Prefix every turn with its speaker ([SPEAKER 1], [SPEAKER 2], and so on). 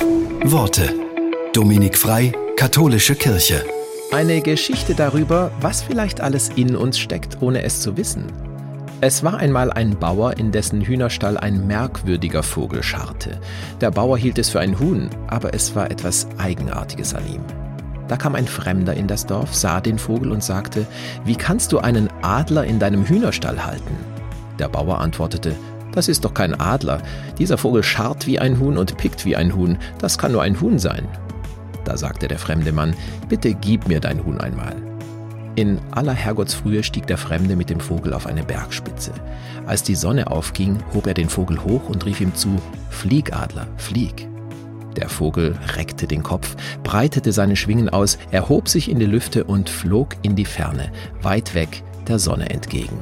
[SPEAKER 1] Worte. Dominik Frei, Katholische Kirche.
[SPEAKER 2] Eine Geschichte darüber, was vielleicht alles in uns steckt, ohne es zu wissen. Es war einmal ein Bauer, in dessen Hühnerstall ein merkwürdiger Vogel scharrte. Der Bauer hielt es für ein Huhn, aber es war etwas Eigenartiges an ihm. Da kam ein Fremder in das Dorf, sah den Vogel und sagte, Wie kannst du einen Adler in deinem Hühnerstall halten? Der Bauer antwortete, Das ist doch kein Adler. Dieser Vogel scharrt wie ein Huhn und pickt wie ein Huhn. Das kann nur ein Huhn sein. Da sagte der fremde Mann, Bitte gib mir dein Huhn einmal. In aller Herrgottsfrühe stieg der Fremde mit dem Vogel auf eine Bergspitze. Als die Sonne aufging, hob er den Vogel hoch und rief ihm zu, Flieg, Adler, flieg. Der Vogel reckte den Kopf, breitete seine Schwingen aus, erhob sich in die Lüfte und flog in die Ferne, weit weg der Sonne entgegen.